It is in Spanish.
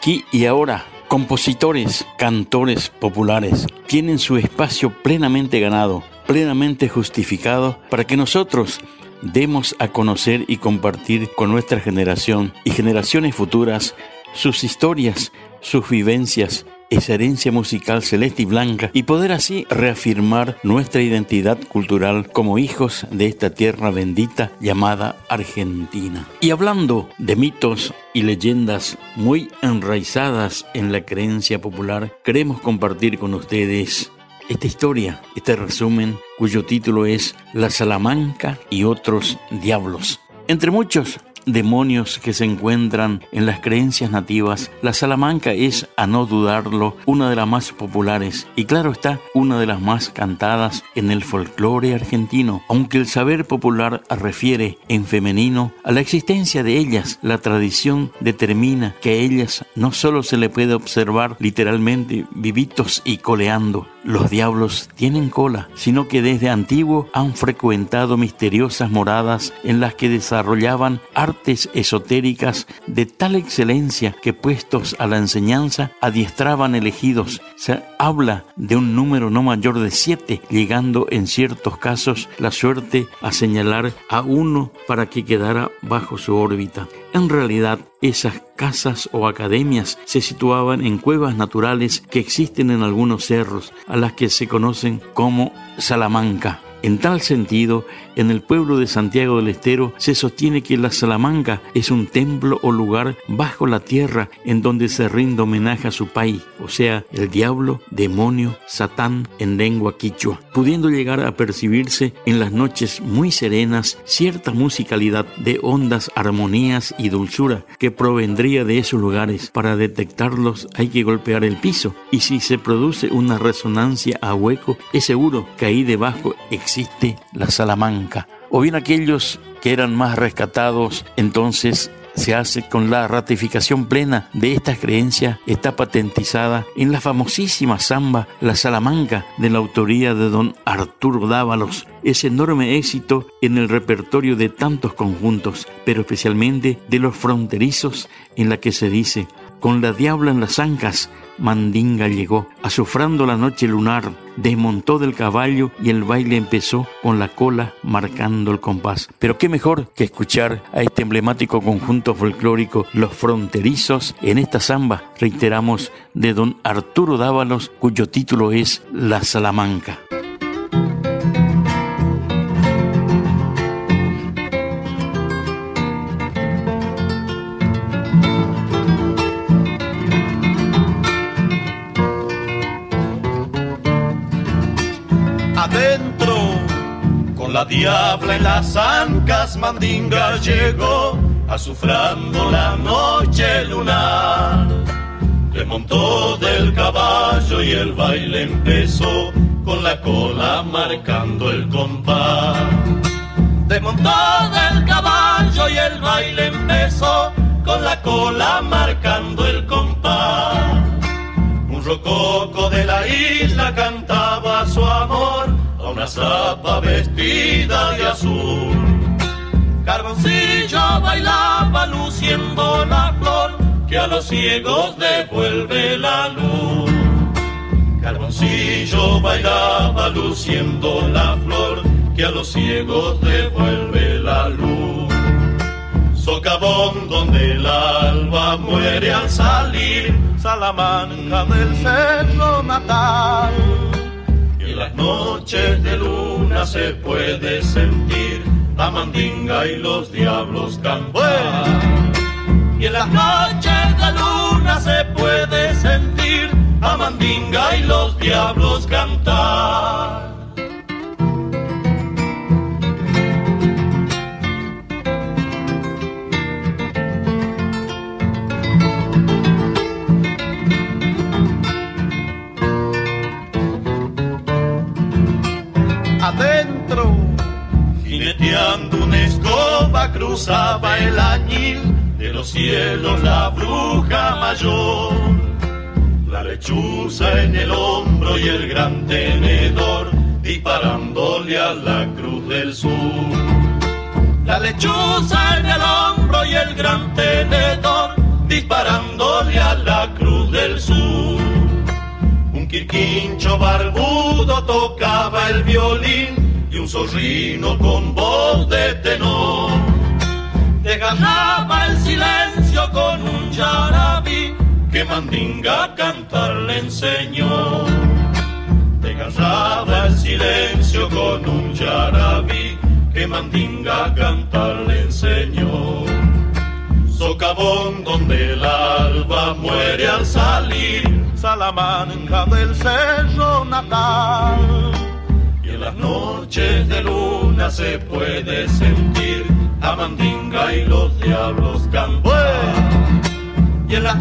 Aquí y ahora, compositores, cantores populares tienen su espacio plenamente ganado, plenamente justificado para que nosotros demos a conocer y compartir con nuestra generación y generaciones futuras sus historias, sus vivencias, esa herencia musical celeste y blanca y poder así reafirmar nuestra identidad cultural como hijos de esta tierra bendita llamada Argentina. Y hablando de mitos y leyendas muy enraizadas en la creencia popular, queremos compartir con ustedes esta historia, este resumen cuyo título es La Salamanca y otros diablos. Entre muchos demonios que se encuentran en las creencias nativas, la Salamanca es, a no dudarlo, una de las más populares y claro está, una de las más cantadas en el folclore argentino, aunque el saber popular refiere en femenino a la existencia de ellas, la tradición determina que a ellas no solo se le puede observar literalmente vivitos y coleando, los diablos tienen cola, sino que desde antiguo han frecuentado misteriosas moradas en las que desarrollaban artes esotéricas de tal excelencia que puestos a la enseñanza adiestraban elegidos. Se habla de un número no mayor de siete, llegando en ciertos casos la suerte a señalar a uno para que quedara bajo su órbita. En realidad, esas casas o academias se situaban en cuevas naturales que existen en algunos cerros, a las que se conocen como Salamanca. En tal sentido, en el pueblo de Santiago del Estero se sostiene que la Salamanca es un templo o lugar bajo la tierra en donde se rinde homenaje a su país, o sea, el diablo, demonio, satán en lengua quichua, pudiendo llegar a percibirse en las noches muy serenas cierta musicalidad de hondas armonías y dulzura que provendría de esos lugares. Para detectarlos hay que golpear el piso y si se produce una resonancia a hueco, es seguro que ahí debajo la Salamanca. O bien aquellos que eran más rescatados, entonces se hace con la ratificación plena de estas creencias, está patentizada en la famosísima samba La Salamanca de la autoría de don Arturo Dávalos, ese enorme éxito en el repertorio de tantos conjuntos, pero especialmente de los fronterizos en la que se dice, con la diabla en las ancas, Mandinga llegó, azufrando la noche lunar, desmontó del caballo y el baile empezó con la cola marcando el compás. Pero qué mejor que escuchar a este emblemático conjunto folclórico Los Fronterizos en esta samba, reiteramos, de don Arturo Dávalos, cuyo título es La Salamanca. La diabla en las ancas mandinga llegó, azufrando la noche lunar. montó del caballo y el baile empezó, con la cola marcando el compás. montó del caballo y el baile empezó, con la cola marcando el compás. Zapa vestida de azul. Carboncillo bailaba luciendo la flor que a los ciegos devuelve la luz. Carboncillo bailaba luciendo la flor que a los ciegos devuelve la luz. Socavón donde el alba muere al salir, Salamanca del cerro natal en las noches de luna se puede sentir la mandinga y los diablos cantar. Y en las noches de luna se puede sentir a mandinga y los diablos cantar. Cruzaba el añil de los cielos la bruja mayor. La lechuza en el hombro y el gran tenedor disparándole a la cruz del sur. La lechuza en el hombro y el gran tenedor disparándole a la cruz del sur. Un quirquincho barbudo tocaba el violín y un zorrino con voz de tenor. Desgarraba el silencio con un yarabí que Mandinga cantar le enseñó. Desgarraba el silencio con un yarabí que Mandinga cantar le enseñó. Socavón donde el alba muere al salir, Salamanca del cerro natal. Las noches de luna se puede sentir a Mandinga y los diablos cantar. Y en las